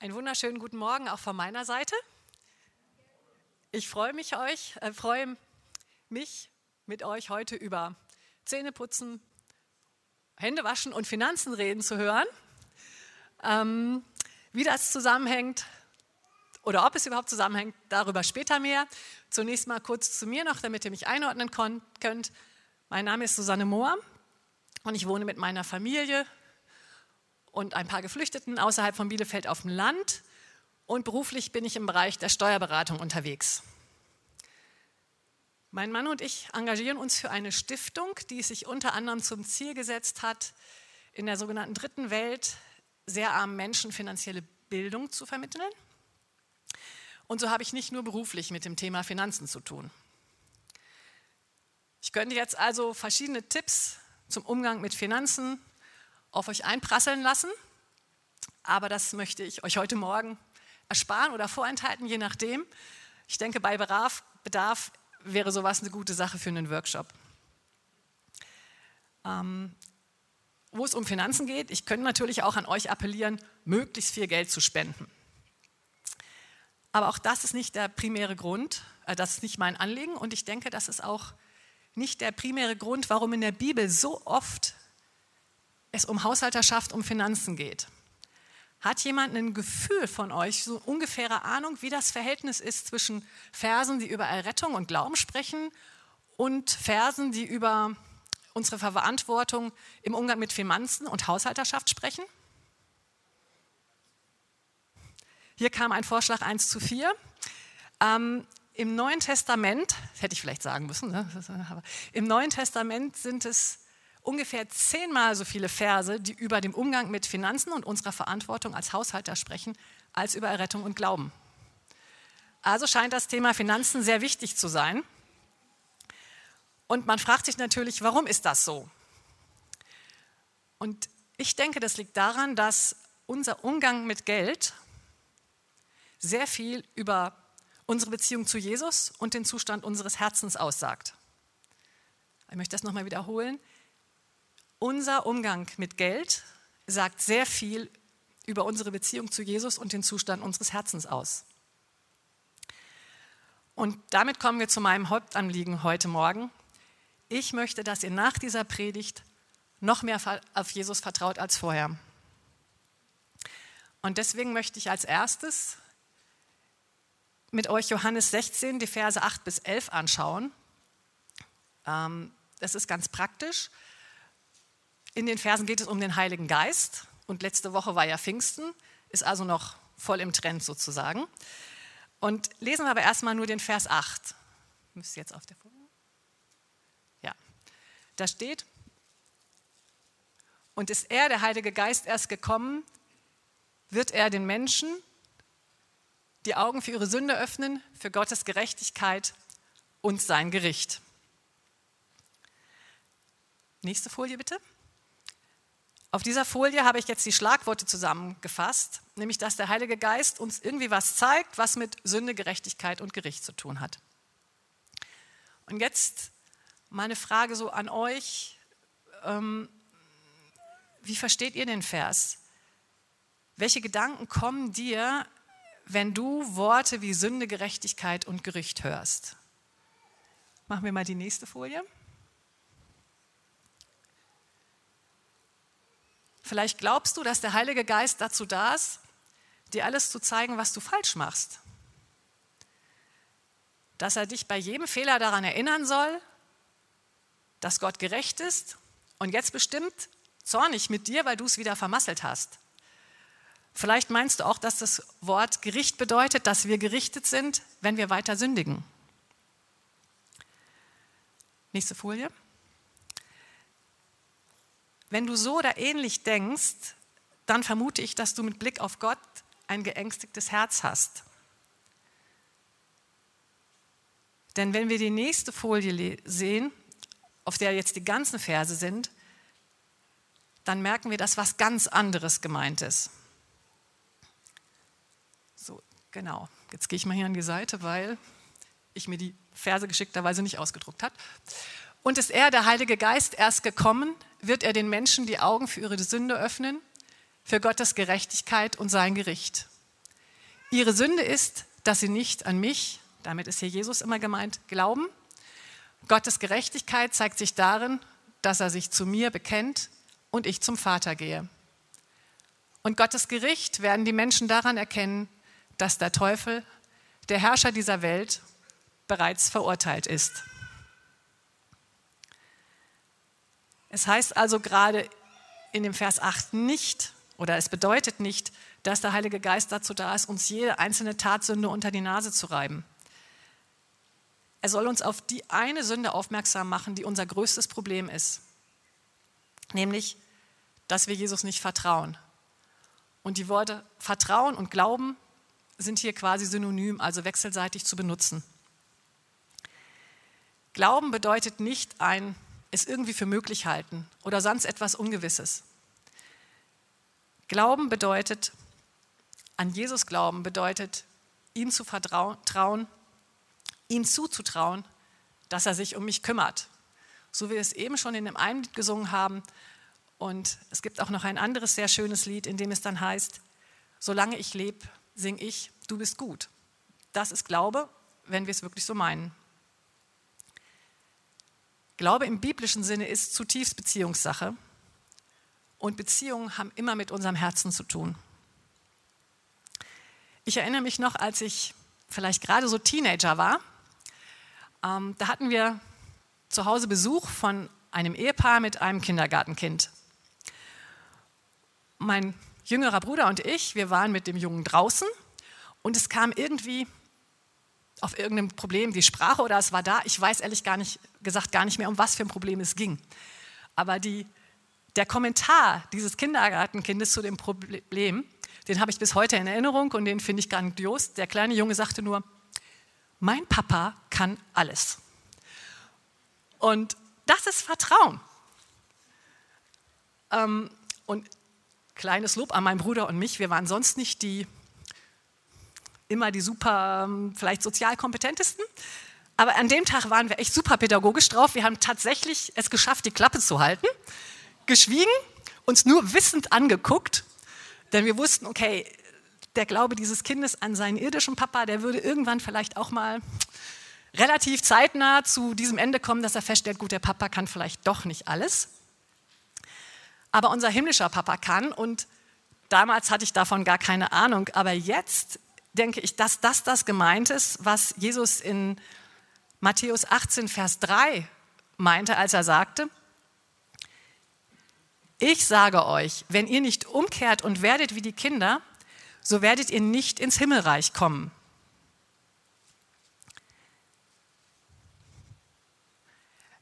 Einen wunderschönen guten Morgen auch von meiner Seite. Ich freue mich euch, äh, freue mich mit euch heute über Zähneputzen, Händewaschen und Finanzen reden zu hören. Ähm, wie das zusammenhängt oder ob es überhaupt zusammenhängt, darüber später mehr. Zunächst mal kurz zu mir noch, damit ihr mich einordnen könnt. Mein Name ist Susanne Mohr und ich wohne mit meiner Familie und ein paar Geflüchteten außerhalb von Bielefeld auf dem Land. Und beruflich bin ich im Bereich der Steuerberatung unterwegs. Mein Mann und ich engagieren uns für eine Stiftung, die sich unter anderem zum Ziel gesetzt hat, in der sogenannten dritten Welt sehr armen Menschen finanzielle Bildung zu vermitteln. Und so habe ich nicht nur beruflich mit dem Thema Finanzen zu tun. Ich könnte jetzt also verschiedene Tipps zum Umgang mit Finanzen auf euch einprasseln lassen. Aber das möchte ich euch heute Morgen ersparen oder vorenthalten, je nachdem. Ich denke, bei Bedarf, wäre sowas eine gute Sache für einen Workshop. Ähm, wo es um Finanzen geht, ich könnte natürlich auch an euch appellieren, möglichst viel Geld zu spenden. Aber auch das ist nicht der primäre Grund, äh, das ist nicht mein Anliegen und ich denke, das ist auch nicht der primäre Grund, warum in der Bibel so oft es um Haushalterschaft, um Finanzen geht. Hat jemand ein Gefühl von euch, so ungefähre Ahnung, wie das Verhältnis ist zwischen Versen, die über Errettung und Glauben sprechen und Versen, die über unsere Verantwortung im Umgang mit Finanzen und Haushalterschaft sprechen? Hier kam ein Vorschlag 1 zu 4. Ähm, Im Neuen Testament, hätte ich vielleicht sagen müssen, ne? im Neuen Testament sind es ungefähr zehnmal so viele Verse, die über den Umgang mit Finanzen und unserer Verantwortung als Haushalter sprechen, als über Errettung und Glauben. Also scheint das Thema Finanzen sehr wichtig zu sein. Und man fragt sich natürlich, warum ist das so? Und ich denke, das liegt daran, dass unser Umgang mit Geld sehr viel über unsere Beziehung zu Jesus und den Zustand unseres Herzens aussagt. Ich möchte das nochmal wiederholen. Unser Umgang mit Geld sagt sehr viel über unsere Beziehung zu Jesus und den Zustand unseres Herzens aus. Und damit kommen wir zu meinem Hauptanliegen heute Morgen. Ich möchte, dass ihr nach dieser Predigt noch mehr auf Jesus vertraut als vorher. Und deswegen möchte ich als erstes mit euch Johannes 16, die Verse 8 bis 11 anschauen. Ähm, das ist ganz praktisch. In den Versen geht es um den Heiligen Geist und letzte Woche war ja Pfingsten, ist also noch voll im Trend sozusagen. Und lesen wir aber erstmal nur den Vers 8. Müsst ihr jetzt auf der Folie? Ja. Da steht, und ist er, der Heilige Geist, erst gekommen, wird er den Menschen die Augen für ihre Sünde öffnen, für Gottes Gerechtigkeit und sein Gericht. Nächste Folie bitte. Auf dieser Folie habe ich jetzt die Schlagworte zusammengefasst, nämlich dass der Heilige Geist uns irgendwie was zeigt, was mit Sünde, Gerechtigkeit und Gericht zu tun hat. Und jetzt meine Frage so an euch, ähm, wie versteht ihr den Vers? Welche Gedanken kommen dir, wenn du Worte wie Sünde, Gerechtigkeit und Gericht hörst? Machen wir mal die nächste Folie. Vielleicht glaubst du, dass der Heilige Geist dazu da ist, dir alles zu zeigen, was du falsch machst. Dass er dich bei jedem Fehler daran erinnern soll, dass Gott gerecht ist und jetzt bestimmt zornig mit dir, weil du es wieder vermasselt hast. Vielleicht meinst du auch, dass das Wort Gericht bedeutet, dass wir gerichtet sind, wenn wir weiter sündigen. Nächste Folie. Wenn du so oder ähnlich denkst, dann vermute ich, dass du mit Blick auf Gott ein geängstigtes Herz hast. Denn wenn wir die nächste Folie sehen, auf der jetzt die ganzen Verse sind, dann merken wir, dass was ganz anderes gemeint ist. So, genau. Jetzt gehe ich mal hier an die Seite, weil ich mir die Verse geschickterweise nicht ausgedruckt habe. Und ist er, der Heilige Geist, erst gekommen, wird er den Menschen die Augen für ihre Sünde öffnen, für Gottes Gerechtigkeit und sein Gericht. Ihre Sünde ist, dass sie nicht an mich, damit ist hier Jesus immer gemeint, glauben. Gottes Gerechtigkeit zeigt sich darin, dass er sich zu mir bekennt und ich zum Vater gehe. Und Gottes Gericht werden die Menschen daran erkennen, dass der Teufel, der Herrscher dieser Welt, bereits verurteilt ist. Es heißt also gerade in dem Vers 8 nicht, oder es bedeutet nicht, dass der Heilige Geist dazu da ist, uns jede einzelne Tatsünde unter die Nase zu reiben. Er soll uns auf die eine Sünde aufmerksam machen, die unser größtes Problem ist, nämlich, dass wir Jesus nicht vertrauen. Und die Worte Vertrauen und Glauben sind hier quasi synonym, also wechselseitig zu benutzen. Glauben bedeutet nicht ein es irgendwie für möglich halten oder sonst etwas Ungewisses. Glauben bedeutet, an Jesus glauben bedeutet, ihm zu vertrauen, ihm zuzutrauen, dass er sich um mich kümmert. So wie wir es eben schon in dem einen Lied gesungen haben. Und es gibt auch noch ein anderes sehr schönes Lied, in dem es dann heißt, solange ich lebe, sing ich, du bist gut. Das ist Glaube, wenn wir es wirklich so meinen. Glaube im biblischen Sinne ist zutiefst Beziehungssache. Und Beziehungen haben immer mit unserem Herzen zu tun. Ich erinnere mich noch, als ich vielleicht gerade so Teenager war, ähm, da hatten wir zu Hause Besuch von einem Ehepaar mit einem Kindergartenkind. Mein jüngerer Bruder und ich, wir waren mit dem Jungen draußen und es kam irgendwie auf irgendeinem Problem, die Sprache oder es war da. Ich weiß ehrlich gar nicht, gesagt gar nicht mehr, um was für ein Problem es ging. Aber die, der Kommentar dieses Kindergartenkindes zu dem Problem, den habe ich bis heute in Erinnerung und den finde ich grandios. Der kleine Junge sagte nur, mein Papa kann alles. Und das ist Vertrauen. Ähm, und kleines Lob an meinen Bruder und mich, wir waren sonst nicht die immer die super, ähm, vielleicht sozial kompetentesten. Aber an dem Tag waren wir echt super pädagogisch drauf. Wir haben tatsächlich es geschafft, die Klappe zu halten, geschwiegen, uns nur wissend angeguckt, denn wir wussten, okay, der Glaube dieses Kindes an seinen irdischen Papa, der würde irgendwann vielleicht auch mal relativ zeitnah zu diesem Ende kommen, dass er feststellt, gut, der Papa kann vielleicht doch nicht alles. Aber unser himmlischer Papa kann und damals hatte ich davon gar keine Ahnung. Aber jetzt denke ich, dass das das gemeint ist, was Jesus in Matthäus 18, Vers 3 meinte, als er sagte, ich sage euch, wenn ihr nicht umkehrt und werdet wie die Kinder, so werdet ihr nicht ins Himmelreich kommen.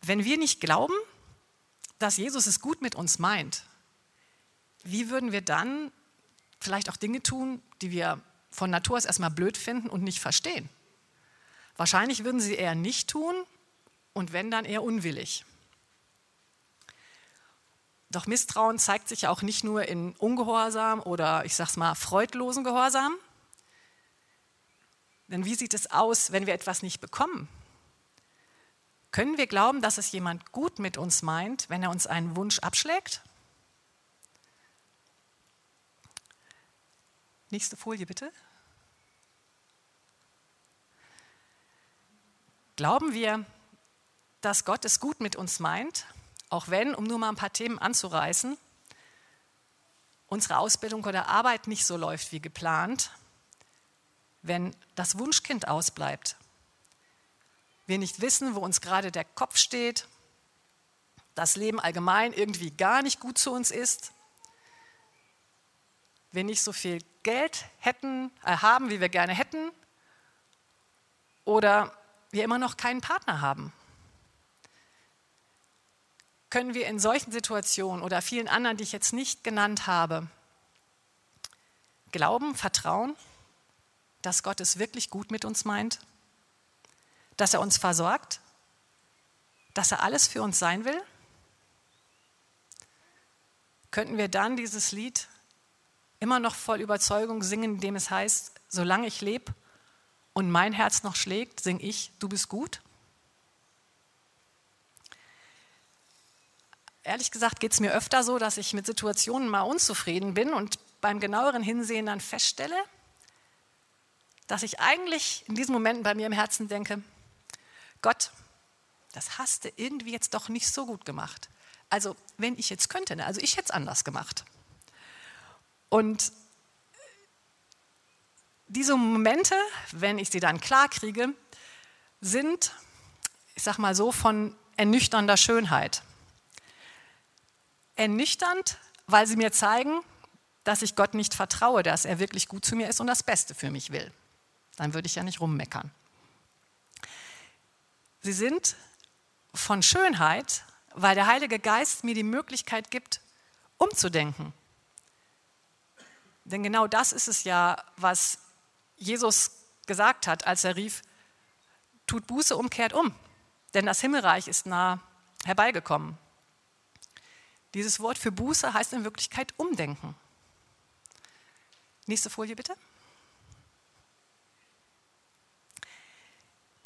Wenn wir nicht glauben, dass Jesus es gut mit uns meint, wie würden wir dann vielleicht auch Dinge tun, die wir von Natur aus erstmal blöd finden und nicht verstehen. Wahrscheinlich würden sie eher nicht tun und wenn dann eher unwillig. Doch Misstrauen zeigt sich ja auch nicht nur in Ungehorsam oder ich sag's mal freudlosen Gehorsam. Denn wie sieht es aus, wenn wir etwas nicht bekommen? Können wir glauben, dass es jemand gut mit uns meint, wenn er uns einen Wunsch abschlägt? Nächste Folie bitte. Glauben wir, dass Gott es gut mit uns meint, auch wenn, um nur mal ein paar Themen anzureißen, unsere Ausbildung oder Arbeit nicht so läuft wie geplant, wenn das Wunschkind ausbleibt, wir nicht wissen, wo uns gerade der Kopf steht, das Leben allgemein irgendwie gar nicht gut zu uns ist, wir nicht so viel Geld hätten, äh, haben, wie wir gerne hätten, oder wir immer noch keinen Partner haben. Können wir in solchen Situationen oder vielen anderen, die ich jetzt nicht genannt habe, glauben, vertrauen, dass Gott es wirklich gut mit uns meint, dass er uns versorgt, dass er alles für uns sein will? Könnten wir dann dieses Lied immer noch voll Überzeugung singen, indem es heißt, solange ich lebe und mein Herz noch schlägt, singe ich, du bist gut? Ehrlich gesagt geht es mir öfter so, dass ich mit Situationen mal unzufrieden bin und beim genaueren Hinsehen dann feststelle, dass ich eigentlich in diesen Momenten bei mir im Herzen denke, Gott, das hast du irgendwie jetzt doch nicht so gut gemacht. Also wenn ich jetzt könnte, ne? also ich hätte es anders gemacht. Und diese Momente, wenn ich sie dann klar kriege, sind, ich sag mal so, von ernüchternder Schönheit. Ernüchternd, weil sie mir zeigen, dass ich Gott nicht vertraue, dass er wirklich gut zu mir ist und das Beste für mich will. Dann würde ich ja nicht rummeckern. Sie sind von Schönheit, weil der Heilige Geist mir die Möglichkeit gibt, umzudenken. Denn genau das ist es ja, was Jesus gesagt hat, als er rief, tut Buße, umkehrt um, denn das Himmelreich ist nah herbeigekommen. Dieses Wort für Buße heißt in Wirklichkeit umdenken. Nächste Folie bitte.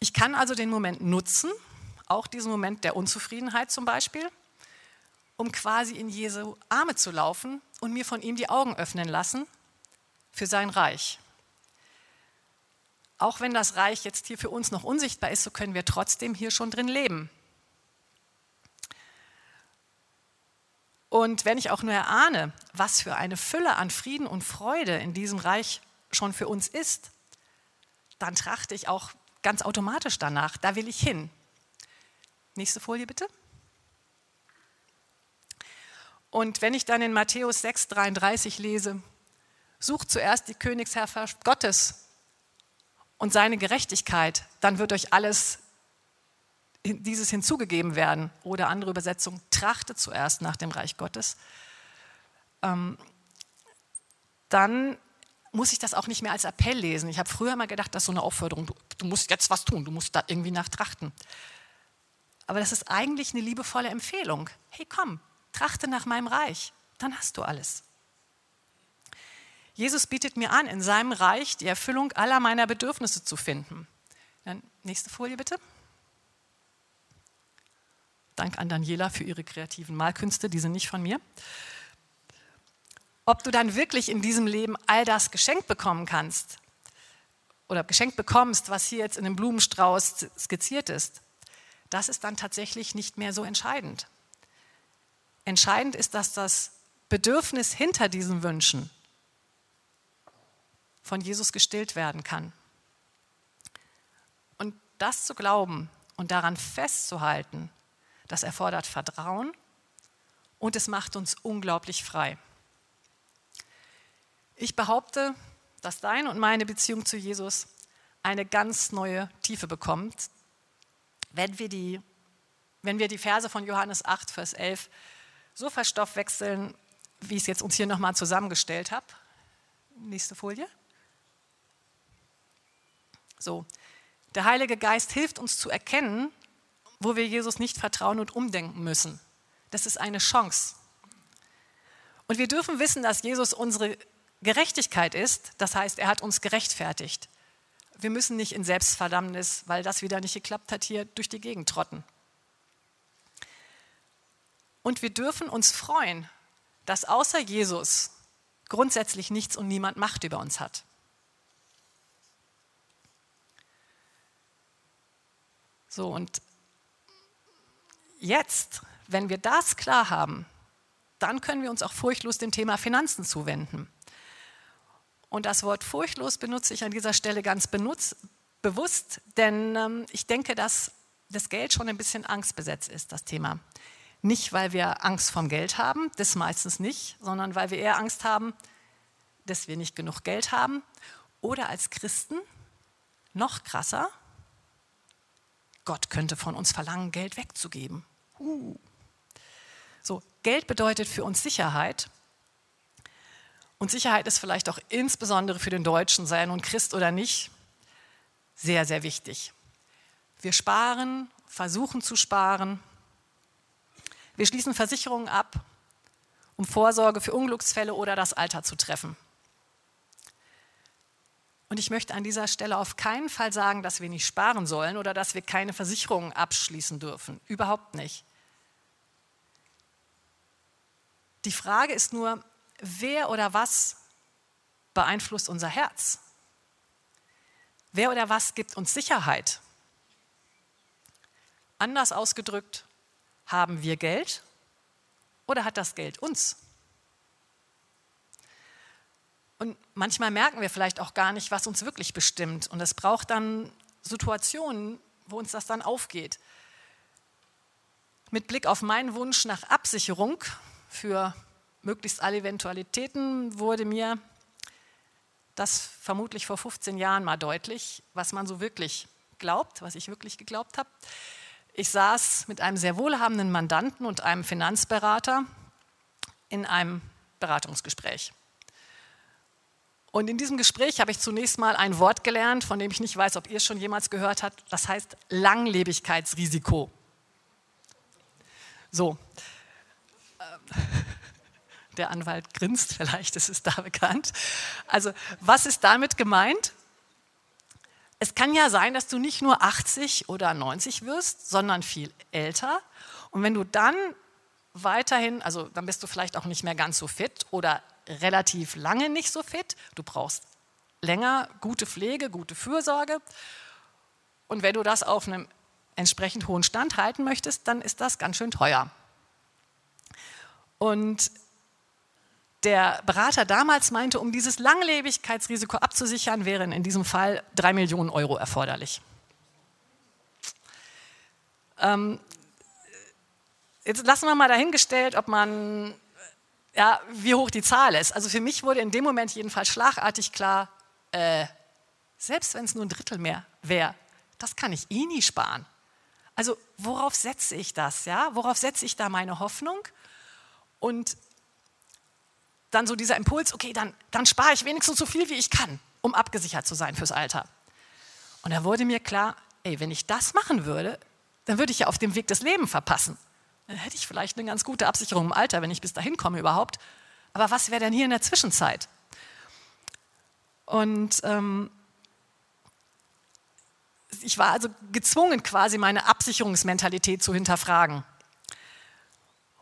Ich kann also den Moment nutzen, auch diesen Moment der Unzufriedenheit zum Beispiel, um quasi in Jesu Arme zu laufen und mir von ihm die Augen öffnen lassen für sein Reich. Auch wenn das Reich jetzt hier für uns noch unsichtbar ist, so können wir trotzdem hier schon drin leben. Und wenn ich auch nur erahne, was für eine Fülle an Frieden und Freude in diesem Reich schon für uns ist, dann trachte ich auch ganz automatisch danach, da will ich hin. Nächste Folie bitte. Und wenn ich dann in Matthäus 6:33 lese, sucht zuerst die Königsherrschaft Gottes und seine Gerechtigkeit, dann wird euch alles dieses hinzugegeben werden. Oder andere Übersetzung, trachtet zuerst nach dem Reich Gottes. Ähm, dann muss ich das auch nicht mehr als Appell lesen. Ich habe früher mal gedacht, das ist so eine Aufforderung, du, du musst jetzt was tun, du musst da irgendwie nachtrachten. Aber das ist eigentlich eine liebevolle Empfehlung. Hey, komm, trachte nach meinem Reich, dann hast du alles. Jesus bietet mir an, in seinem Reich die Erfüllung aller meiner Bedürfnisse zu finden. Dann nächste Folie bitte. Dank an Daniela für ihre kreativen Malkünste, die sind nicht von mir. Ob du dann wirklich in diesem Leben all das geschenkt bekommen kannst oder geschenkt bekommst, was hier jetzt in dem Blumenstrauß skizziert ist, das ist dann tatsächlich nicht mehr so entscheidend. Entscheidend ist, dass das Bedürfnis hinter diesen Wünschen von Jesus gestillt werden kann. Und das zu glauben und daran festzuhalten, das erfordert Vertrauen und es macht uns unglaublich frei. Ich behaupte, dass deine und meine Beziehung zu Jesus eine ganz neue Tiefe bekommt, wenn wir die, wenn wir die Verse von Johannes 8, Vers 11 so verstoffwechseln, wie ich es jetzt uns hier nochmal zusammengestellt habe. Nächste Folie. So, der Heilige Geist hilft uns zu erkennen, wo wir Jesus nicht vertrauen und umdenken müssen. Das ist eine Chance. Und wir dürfen wissen, dass Jesus unsere Gerechtigkeit ist. Das heißt, er hat uns gerechtfertigt. Wir müssen nicht in Selbstverdammnis, weil das wieder nicht geklappt hat, hier durch die Gegend trotten. Und wir dürfen uns freuen, dass außer Jesus grundsätzlich nichts und niemand Macht über uns hat. So, und jetzt, wenn wir das klar haben, dann können wir uns auch furchtlos dem Thema Finanzen zuwenden. Und das Wort furchtlos benutze ich an dieser Stelle ganz benutzt, bewusst, denn ähm, ich denke, dass das Geld schon ein bisschen angstbesetzt ist, das Thema. Nicht, weil wir Angst vom Geld haben, das meistens nicht, sondern weil wir eher Angst haben, dass wir nicht genug Geld haben. Oder als Christen, noch krasser, Gott könnte von uns verlangen, Geld wegzugeben. Uh. So, Geld bedeutet für uns Sicherheit. Und Sicherheit ist vielleicht auch insbesondere für den Deutschen, sei er nun Christ oder nicht, sehr, sehr wichtig. Wir sparen, versuchen zu sparen. Wir schließen Versicherungen ab, um Vorsorge für Unglücksfälle oder das Alter zu treffen. Und ich möchte an dieser Stelle auf keinen Fall sagen, dass wir nicht sparen sollen oder dass wir keine Versicherungen abschließen dürfen. Überhaupt nicht. Die Frage ist nur, wer oder was beeinflusst unser Herz? Wer oder was gibt uns Sicherheit? Anders ausgedrückt, haben wir Geld oder hat das Geld uns? Und manchmal merken wir vielleicht auch gar nicht, was uns wirklich bestimmt. Und es braucht dann Situationen, wo uns das dann aufgeht. Mit Blick auf meinen Wunsch nach Absicherung für möglichst alle Eventualitäten wurde mir das vermutlich vor 15 Jahren mal deutlich, was man so wirklich glaubt, was ich wirklich geglaubt habe. Ich saß mit einem sehr wohlhabenden Mandanten und einem Finanzberater in einem Beratungsgespräch. Und in diesem Gespräch habe ich zunächst mal ein Wort gelernt, von dem ich nicht weiß, ob ihr es schon jemals gehört habt. Das heißt Langlebigkeitsrisiko. So. Ähm, der Anwalt grinst, vielleicht ist es da bekannt. Also, was ist damit gemeint? Es kann ja sein, dass du nicht nur 80 oder 90 wirst, sondern viel älter. Und wenn du dann weiterhin, also dann bist du vielleicht auch nicht mehr ganz so fit oder relativ lange nicht so fit. Du brauchst länger gute Pflege, gute Fürsorge. Und wenn du das auf einem entsprechend hohen Stand halten möchtest, dann ist das ganz schön teuer. Und der Berater damals meinte, um dieses Langlebigkeitsrisiko abzusichern, wären in diesem Fall drei Millionen Euro erforderlich. Ähm, jetzt lassen wir mal dahingestellt, ob man, ja, wie hoch die Zahl ist. Also für mich wurde in dem Moment jedenfalls schlagartig klar, äh, selbst wenn es nur ein Drittel mehr wäre, das kann ich eh nie sparen. Also worauf setze ich das? Ja? Worauf setze ich da meine Hoffnung? Und dann so dieser Impuls, okay, dann, dann spare ich wenigstens so viel, wie ich kann, um abgesichert zu sein fürs Alter. Und da wurde mir klar, ey, wenn ich das machen würde, dann würde ich ja auf dem Weg des Lebens verpassen. Dann hätte ich vielleicht eine ganz gute Absicherung im Alter, wenn ich bis dahin komme überhaupt. Aber was wäre denn hier in der Zwischenzeit? Und ähm, ich war also gezwungen, quasi meine Absicherungsmentalität zu hinterfragen.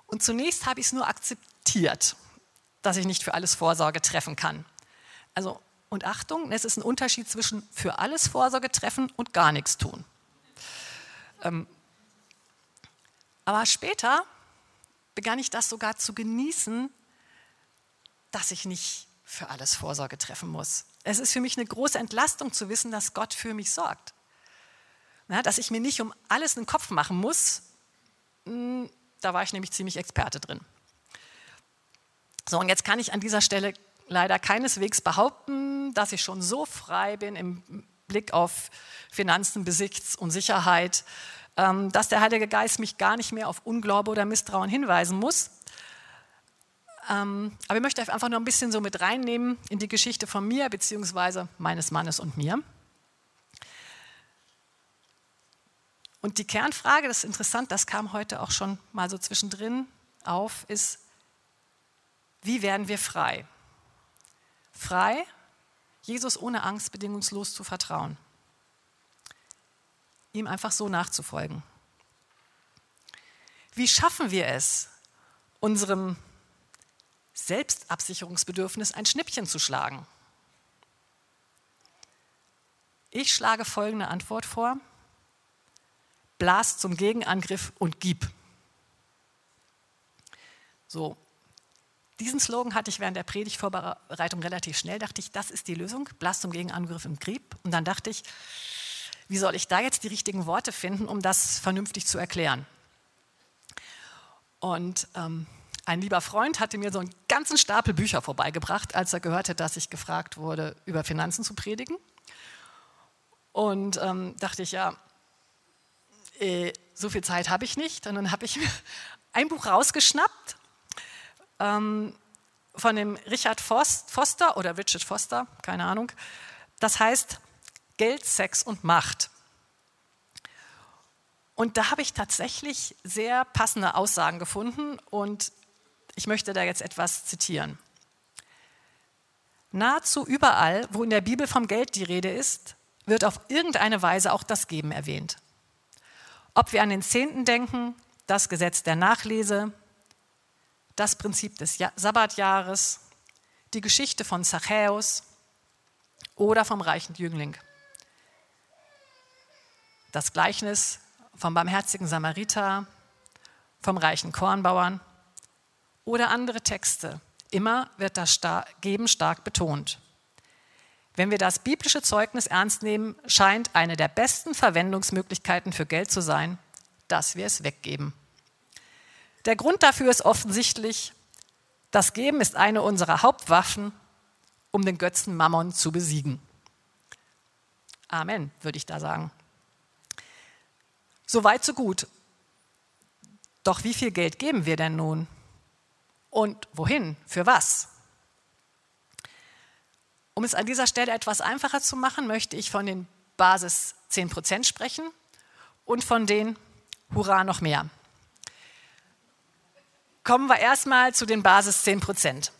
Und zunächst habe ich es nur akzeptiert dass ich nicht für alles Vorsorge treffen kann. Also, und Achtung, es ist ein Unterschied zwischen für alles Vorsorge treffen und gar nichts tun. Ähm, aber später begann ich das sogar zu genießen, dass ich nicht für alles Vorsorge treffen muss. Es ist für mich eine große Entlastung zu wissen, dass Gott für mich sorgt. Na, dass ich mir nicht um alles einen Kopf machen muss, hm, da war ich nämlich ziemlich Experte drin. So, und jetzt kann ich an dieser Stelle leider keineswegs behaupten, dass ich schon so frei bin im Blick auf Finanzen, Besitz und Sicherheit, dass der Heilige Geist mich gar nicht mehr auf Unglaube oder Misstrauen hinweisen muss. Ähm, aber ich möchte einfach nur ein bisschen so mit reinnehmen in die Geschichte von mir beziehungsweise meines Mannes und mir. Und die Kernfrage, das ist interessant, das kam heute auch schon mal so zwischendrin auf, ist, wie werden wir frei? Frei, Jesus ohne Angst bedingungslos zu vertrauen. Ihm einfach so nachzufolgen. Wie schaffen wir es, unserem Selbstabsicherungsbedürfnis ein Schnippchen zu schlagen? Ich schlage folgende Antwort vor. Blas zum Gegenangriff und gib. So, diesen Slogan hatte ich während der Predigtvorbereitung relativ schnell. Dachte ich, das ist die Lösung. Blast zum Gegenangriff im Grieb. Und dann dachte ich, wie soll ich da jetzt die richtigen Worte finden, um das vernünftig zu erklären? Und ähm, ein lieber Freund hatte mir so einen ganzen Stapel Bücher vorbeigebracht, als er gehört hat, dass ich gefragt wurde, über Finanzen zu predigen. Und ähm, dachte ich, ja, äh, so viel Zeit habe ich nicht. Und dann habe ich mir ein Buch rausgeschnappt ähm, von dem Richard Foster oder Richard Foster, keine Ahnung. Das heißt Geld, Sex und Macht. Und da habe ich tatsächlich sehr passende Aussagen gefunden und ich möchte da jetzt etwas zitieren. Nahezu überall, wo in der Bibel vom Geld die Rede ist, wird auf irgendeine Weise auch das Geben erwähnt. Ob wir an den Zehnten denken, das Gesetz der Nachlese, das Prinzip des Sabbatjahres, die Geschichte von Zachäus oder vom reichen Jüngling. Das Gleichnis vom barmherzigen Samariter, vom reichen Kornbauern oder andere Texte. Immer wird das Geben stark betont. Wenn wir das biblische Zeugnis ernst nehmen, scheint eine der besten Verwendungsmöglichkeiten für Geld zu sein, dass wir es weggeben. Der Grund dafür ist offensichtlich, das Geben ist eine unserer Hauptwaffen, um den Götzen Mammon zu besiegen. Amen, würde ich da sagen. So weit, so gut. Doch wie viel Geld geben wir denn nun? Und wohin? Für was? Um es an dieser Stelle etwas einfacher zu machen, möchte ich von den Basis 10% sprechen und von den Hurra noch mehr. Kommen wir erstmal zu den Basis 10%.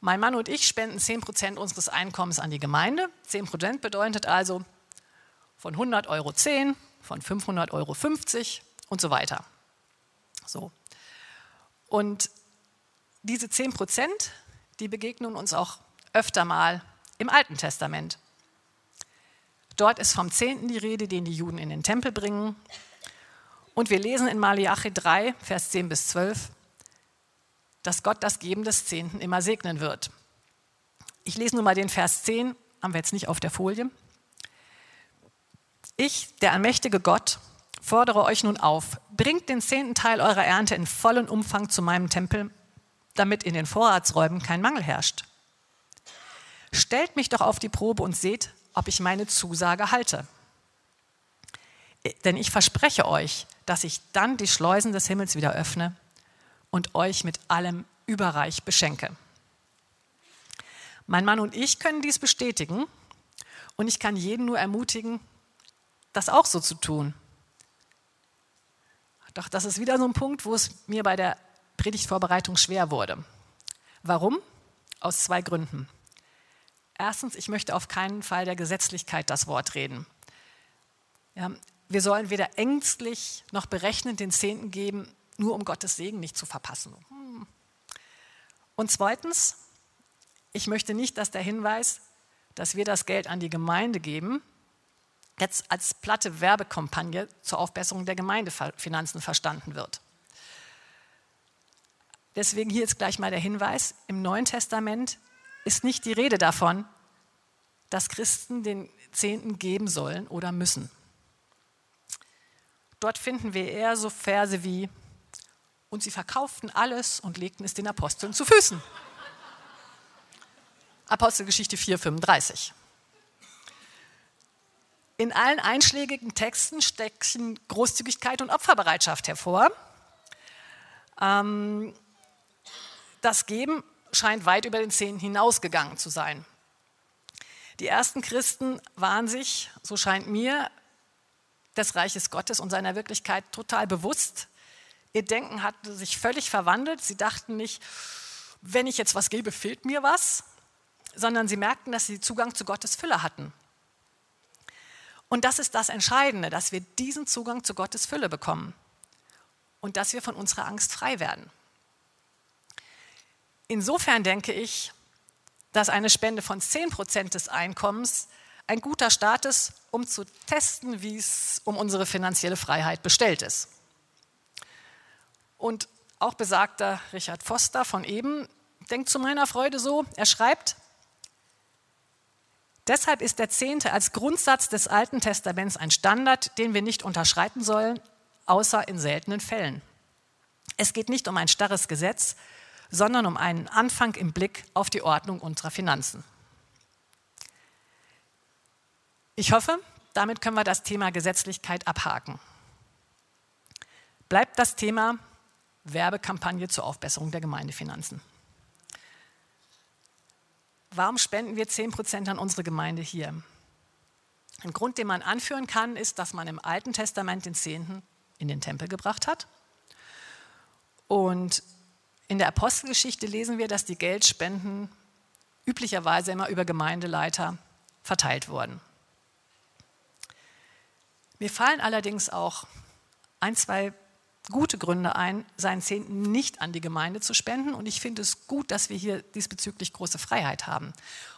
Mein Mann und ich spenden 10% unseres Einkommens an die Gemeinde. 10% bedeutet also von 100 Euro 10, von 500 Euro 50 und so weiter. So. Und diese 10 Prozent, die begegnen uns auch öfter mal im Alten Testament. Dort ist vom Zehnten die Rede, den die Juden in den Tempel bringen. Und wir lesen in Malachi 3, Vers 10 bis 12, dass Gott das Geben des Zehnten immer segnen wird. Ich lese nur mal den Vers 10, haben wir jetzt nicht auf der Folie. Ich, der allmächtige Gott, fordere euch nun auf, bringt den zehnten Teil eurer Ernte in vollem Umfang zu meinem Tempel, damit in den Vorratsräumen kein Mangel herrscht. Stellt mich doch auf die Probe und seht, ob ich meine Zusage halte. Denn ich verspreche euch, dass ich dann die Schleusen des Himmels wieder öffne und euch mit allem überreich beschenke. Mein Mann und ich können dies bestätigen und ich kann jeden nur ermutigen, das auch so zu tun. Doch das ist wieder so ein Punkt, wo es mir bei der Predigtvorbereitung schwer wurde. Warum? Aus zwei Gründen. Erstens, ich möchte auf keinen Fall der Gesetzlichkeit das Wort reden. Ja, wir sollen weder ängstlich noch berechnend den Zehnten geben, nur um Gottes Segen nicht zu verpassen. Hm. Und zweitens, ich möchte nicht, dass der Hinweis, dass wir das Geld an die Gemeinde geben, jetzt als platte Werbekampagne zur Aufbesserung der Gemeindefinanzen verstanden wird. Deswegen hier jetzt gleich mal der Hinweis, im Neuen Testament ist nicht die Rede davon, dass Christen den Zehnten geben sollen oder müssen. Dort finden wir eher so Verse wie, und sie verkauften alles und legten es den Aposteln zu Füßen. Apostelgeschichte 4,35. In allen einschlägigen Texten stecken Großzügigkeit und Opferbereitschaft hervor. Ähm, das Geben scheint weit über den Zehnten hinausgegangen zu sein. Die ersten Christen waren sich, so scheint mir, des Reiches Gottes und seiner Wirklichkeit total bewusst. Ihr Denken hatte sich völlig verwandelt. Sie dachten nicht, wenn ich jetzt was gebe, fehlt mir was, sondern sie merkten, dass sie Zugang zu Gottes Fülle hatten. Und das ist das Entscheidende, dass wir diesen Zugang zu Gottes Fülle bekommen und dass wir von unserer Angst frei werden. Insofern denke ich, dass eine Spende von 10% des Einkommens ein guter Start ist, um zu testen, wie es um unsere finanzielle Freiheit bestellt ist. Und auch besagter Richard Foster von eben denkt zu meiner Freude so, er schreibt, Deshalb ist der Zehnte als Grundsatz des Alten Testaments ein Standard, den wir nicht unterschreiten sollen, außer in seltenen Fällen. Es geht nicht um ein starres Gesetz, sondern um einen Anfang im Blick auf die Ordnung unserer Finanzen. Ich hoffe, damit können wir das Thema Gesetzlichkeit abhaken. Bleibt das Thema Werbekampagne zur Aufbesserung der Gemeindefinanzen. Warum spenden wir 10 Prozent an unsere Gemeinde hier? Ein Grund, den man anführen kann, ist, dass man im Alten Testament den Zehnten in den Tempel gebracht hat. Und in der Apostelgeschichte lesen wir, dass die Geldspenden üblicherweise immer über Gemeindeleiter verteilt wurden. Mir fallen allerdings auch ein, zwei gute Gründe ein, seinen Zehnten nicht an die Gemeinde zu spenden. Und ich finde es gut, dass wir hier diesbezüglich große Freiheit haben.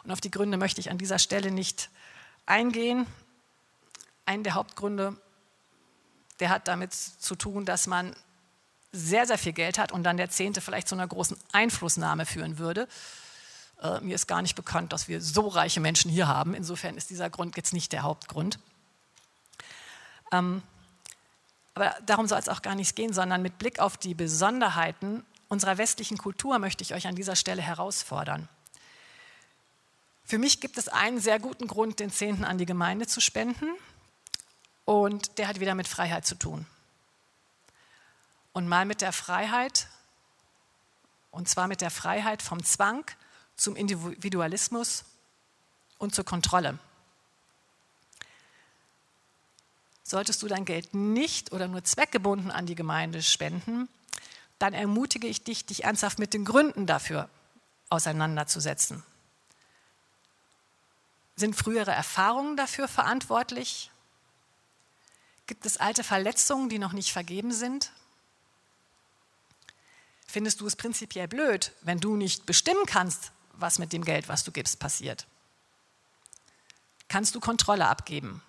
Und auf die Gründe möchte ich an dieser Stelle nicht eingehen. einen der Hauptgründe, der hat damit zu tun, dass man sehr, sehr viel Geld hat und dann der Zehnte vielleicht zu einer großen Einflussnahme führen würde. Äh, mir ist gar nicht bekannt, dass wir so reiche Menschen hier haben. Insofern ist dieser Grund jetzt nicht der Hauptgrund. Ähm, aber darum soll es auch gar nicht gehen, sondern mit Blick auf die Besonderheiten unserer westlichen Kultur möchte ich euch an dieser Stelle herausfordern. Für mich gibt es einen sehr guten Grund, den Zehnten an die Gemeinde zu spenden. Und der hat wieder mit Freiheit zu tun. Und mal mit der Freiheit, und zwar mit der Freiheit vom Zwang zum Individualismus und zur Kontrolle. Solltest du dein Geld nicht oder nur zweckgebunden an die Gemeinde spenden, dann ermutige ich dich, dich ernsthaft mit den Gründen dafür auseinanderzusetzen. Sind frühere Erfahrungen dafür verantwortlich? Gibt es alte Verletzungen, die noch nicht vergeben sind? Findest du es prinzipiell blöd, wenn du nicht bestimmen kannst, was mit dem Geld, was du gibst, passiert? Kannst du Kontrolle abgeben?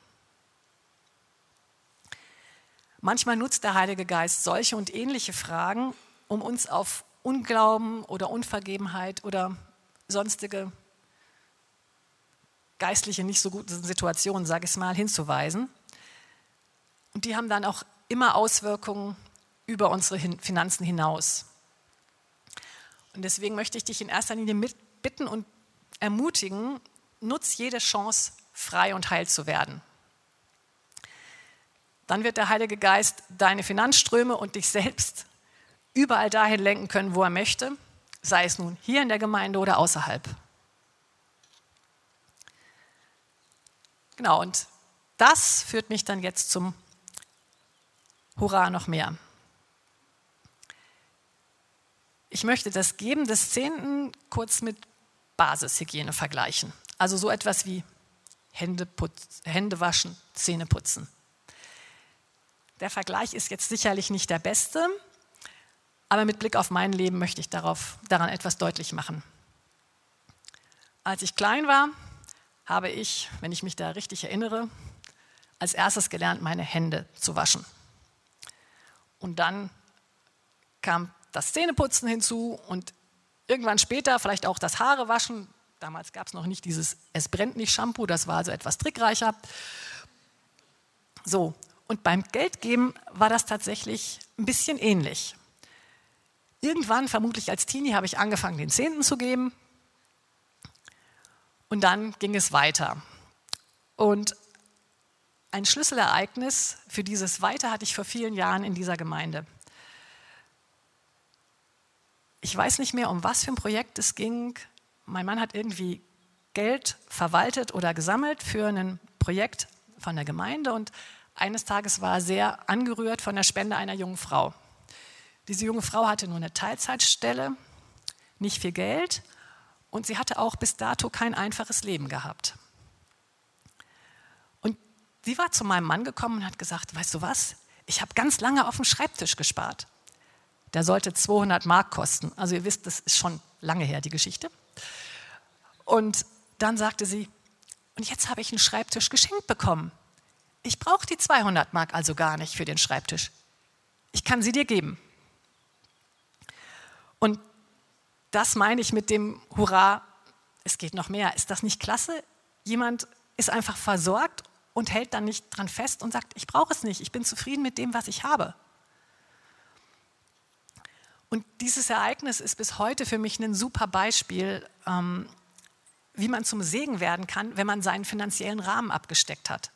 Manchmal nutzt der Heilige Geist solche und ähnliche Fragen, um uns auf Unglauben oder Unvergebenheit oder sonstige geistliche nicht so gute Situationen, sage ich mal, hinzuweisen. Und die haben dann auch immer Auswirkungen über unsere Finanzen hinaus. Und deswegen möchte ich dich in erster Linie bitten und ermutigen, nutz jede Chance, frei und heil zu werden. Dann wird der Heilige Geist deine Finanzströme und dich selbst überall dahin lenken können, wo er möchte, sei es nun hier in der Gemeinde oder außerhalb. Genau, und das führt mich dann jetzt zum Hurra noch mehr. Ich möchte das Geben des Zehnten kurz mit Basishygiene vergleichen. Also so etwas wie Hände, putz, Hände waschen, Zähne putzen. Der Vergleich ist jetzt sicherlich nicht der beste, aber mit Blick auf mein Leben möchte ich darauf, daran etwas deutlich machen. Als ich klein war, habe ich, wenn ich mich da richtig erinnere, als erstes gelernt, meine Hände zu waschen. Und dann kam das Zähneputzen hinzu und irgendwann später vielleicht auch das Haare waschen. Damals gab es noch nicht dieses Es brennt nicht Shampoo, das war also etwas trickreicher. So, und beim Geldgeben war das tatsächlich ein bisschen ähnlich. Irgendwann, vermutlich als Teenie, habe ich angefangen, den Zehnten zu geben. Und dann ging es weiter. Und ein Schlüsselereignis für dieses Weiter hatte ich vor vielen Jahren in dieser Gemeinde. Ich weiß nicht mehr, um was für ein Projekt es ging. Mein Mann hat irgendwie Geld verwaltet oder gesammelt für ein Projekt von der Gemeinde und eines Tages war er sehr angerührt von der Spende einer jungen Frau. Diese junge Frau hatte nur eine Teilzeitstelle, nicht viel Geld und sie hatte auch bis dato kein einfaches Leben gehabt. Sie war zu meinem Mann gekommen und hat gesagt, weißt du was, ich habe ganz lange auf dem Schreibtisch gespart. Der sollte 200 Mark kosten. Also ihr wisst, das ist schon lange her, die Geschichte. Und dann sagte sie, und jetzt habe ich einen Schreibtisch geschenkt bekommen. Ich brauche die 200 Mark also gar nicht für den Schreibtisch. Ich kann sie dir geben. Und das meine ich mit dem Hurra, es geht noch mehr. Ist das nicht klasse? Jemand ist einfach versorgt und hält dann nicht dran fest und sagt, ich brauche es nicht, ich bin zufrieden mit dem, was ich habe. Und dieses Ereignis ist bis heute für mich ein super Beispiel, ähm, wie man zum Segen werden kann, wenn man seinen finanziellen Rahmen abgesteckt hat.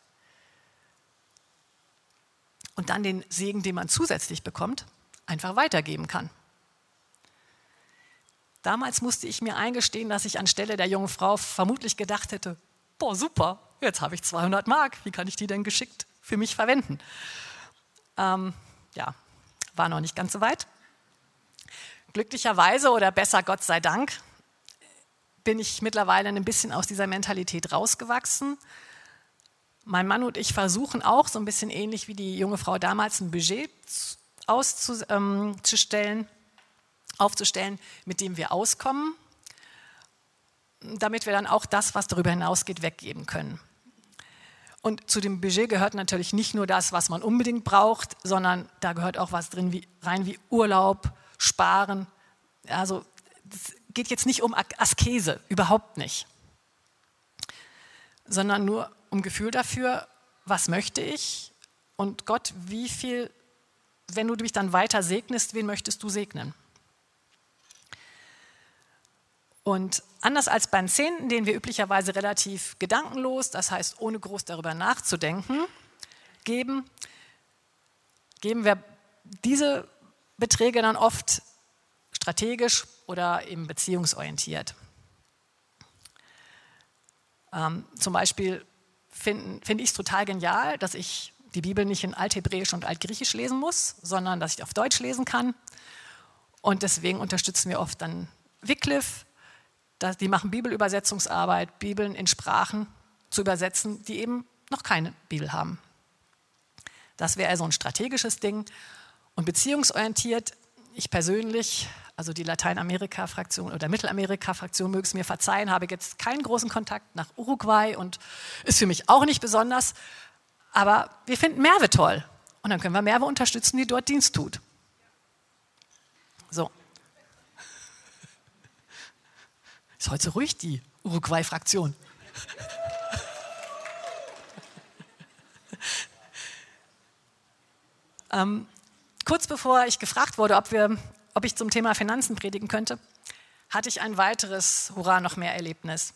Und dann den Segen, den man zusätzlich bekommt, einfach weitergeben kann. Damals musste ich mir eingestehen, dass ich anstelle der jungen Frau vermutlich gedacht hätte, boah, super, jetzt habe ich 200 Mark, wie kann ich die denn geschickt für mich verwenden? Ähm, ja, war noch nicht ganz so weit. Glücklicherweise oder besser Gott sei Dank bin ich mittlerweile ein bisschen aus dieser Mentalität rausgewachsen. Mein Mann und ich versuchen auch so ein bisschen ähnlich wie die junge Frau damals ein Budget auszustellen, ähm, aufzustellen, mit dem wir auskommen, damit wir dann auch das, was darüber hinausgeht, weggeben können. Und zu dem Budget gehört natürlich nicht nur das, was man unbedingt braucht, sondern da gehört auch was drin wie, rein wie Urlaub, Sparen. Also es geht jetzt nicht um Askese, überhaupt nicht, sondern nur um Gefühl dafür, was möchte ich und Gott, wie viel, wenn du mich dann weiter segnest, wen möchtest du segnen? Und anders als beim Zehnten, den wir üblicherweise relativ gedankenlos, das heißt ohne groß darüber nachzudenken, geben, geben wir diese Beträge dann oft strategisch oder eben beziehungsorientiert. Ähm, zum Beispiel finde find ich es total genial, dass ich die Bibel nicht in Althebräisch und Altgriechisch lesen muss, sondern dass ich auf Deutsch lesen kann. Und deswegen unterstützen wir oft dann Wycliffe, die machen Bibelübersetzungsarbeit, Bibeln in Sprachen zu übersetzen, die eben noch keine Bibel haben. Das wäre also ein strategisches Ding. Und beziehungsorientiert, ich persönlich, also die Lateinamerika-Fraktion oder Mittelamerika-Fraktion, möge es mir verzeihen, habe jetzt keinen großen Kontakt nach Uruguay und ist für mich auch nicht besonders. Aber wir finden Merve toll. Und dann können wir Merve unterstützen, die dort Dienst tut. So. Ist heute so ruhig, die Uruguay-Fraktion. ähm, kurz bevor ich gefragt wurde, ob, wir, ob ich zum Thema Finanzen predigen könnte, hatte ich ein weiteres Hurra noch mehr Erlebnis.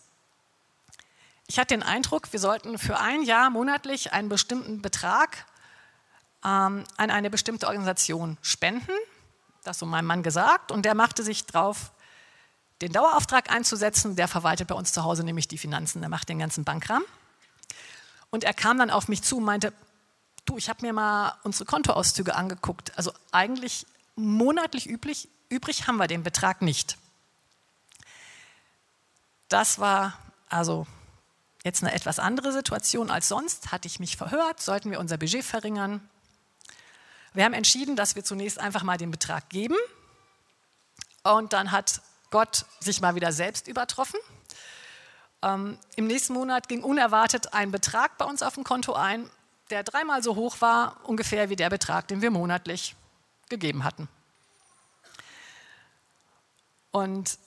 Ich hatte den Eindruck, wir sollten für ein Jahr monatlich einen bestimmten Betrag ähm, an eine bestimmte Organisation spenden. Das so mein Mann gesagt. Und der machte sich drauf, den Dauerauftrag einzusetzen. Der verwaltet bei uns zu Hause nämlich die Finanzen, der macht den ganzen Bankrahmen. Und er kam dann auf mich zu und meinte, du, ich habe mir mal unsere Kontoauszüge angeguckt. Also eigentlich monatlich üblich, übrig haben wir den Betrag nicht. Das war also jetzt eine etwas andere Situation als sonst. Hatte ich mich verhört, sollten wir unser Budget verringern. Wir haben entschieden, dass wir zunächst einfach mal den Betrag geben. Und dann hat Gott sich mal wieder selbst übertroffen. Ähm, Im nächsten Monat ging unerwartet ein Betrag bei uns auf dem Konto ein, der dreimal so hoch war, ungefähr wie der Betrag, den wir monatlich gegeben hatten. Und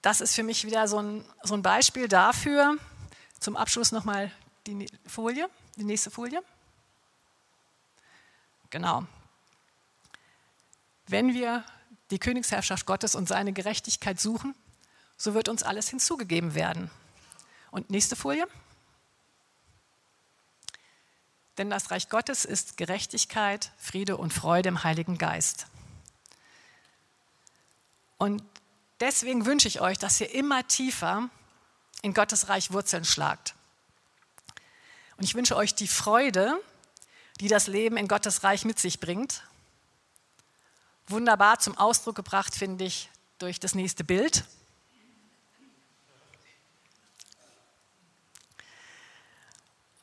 das ist für mich wieder so ein, so ein Beispiel dafür. Zum Abschluss nochmal die Folie, die nächste Folie. Genau. Wenn wir die Königsherrschaft Gottes und seine Gerechtigkeit suchen, so wird uns alles hinzugegeben werden. Und nächste Folie. Denn das Reich Gottes ist Gerechtigkeit, Friede und Freude im Heiligen Geist. Und deswegen wünsche ich euch, dass ihr immer tiefer in Gottes Reich Wurzeln schlagt. Und ich wünsche euch die Freude, die das Leben in Gottes Reich mit sich bringt wunderbar zum Ausdruck gebracht, finde ich, durch das nächste Bild.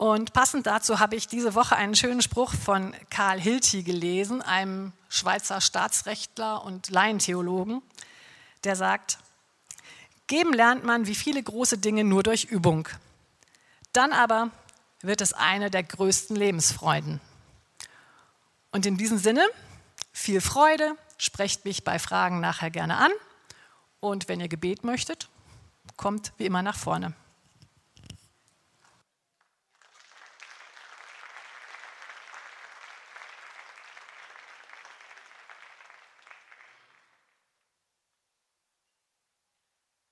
Und passend dazu habe ich diese Woche einen schönen Spruch von Karl Hilti gelesen, einem Schweizer Staatsrechtler und Laientheologen, der sagt, Geben lernt man wie viele große Dinge nur durch Übung. Dann aber wird es eine der größten Lebensfreuden. Und in diesem Sinne viel Freude, sprecht mich bei Fragen nachher gerne an und wenn ihr Gebet möchtet, kommt wie immer nach vorne.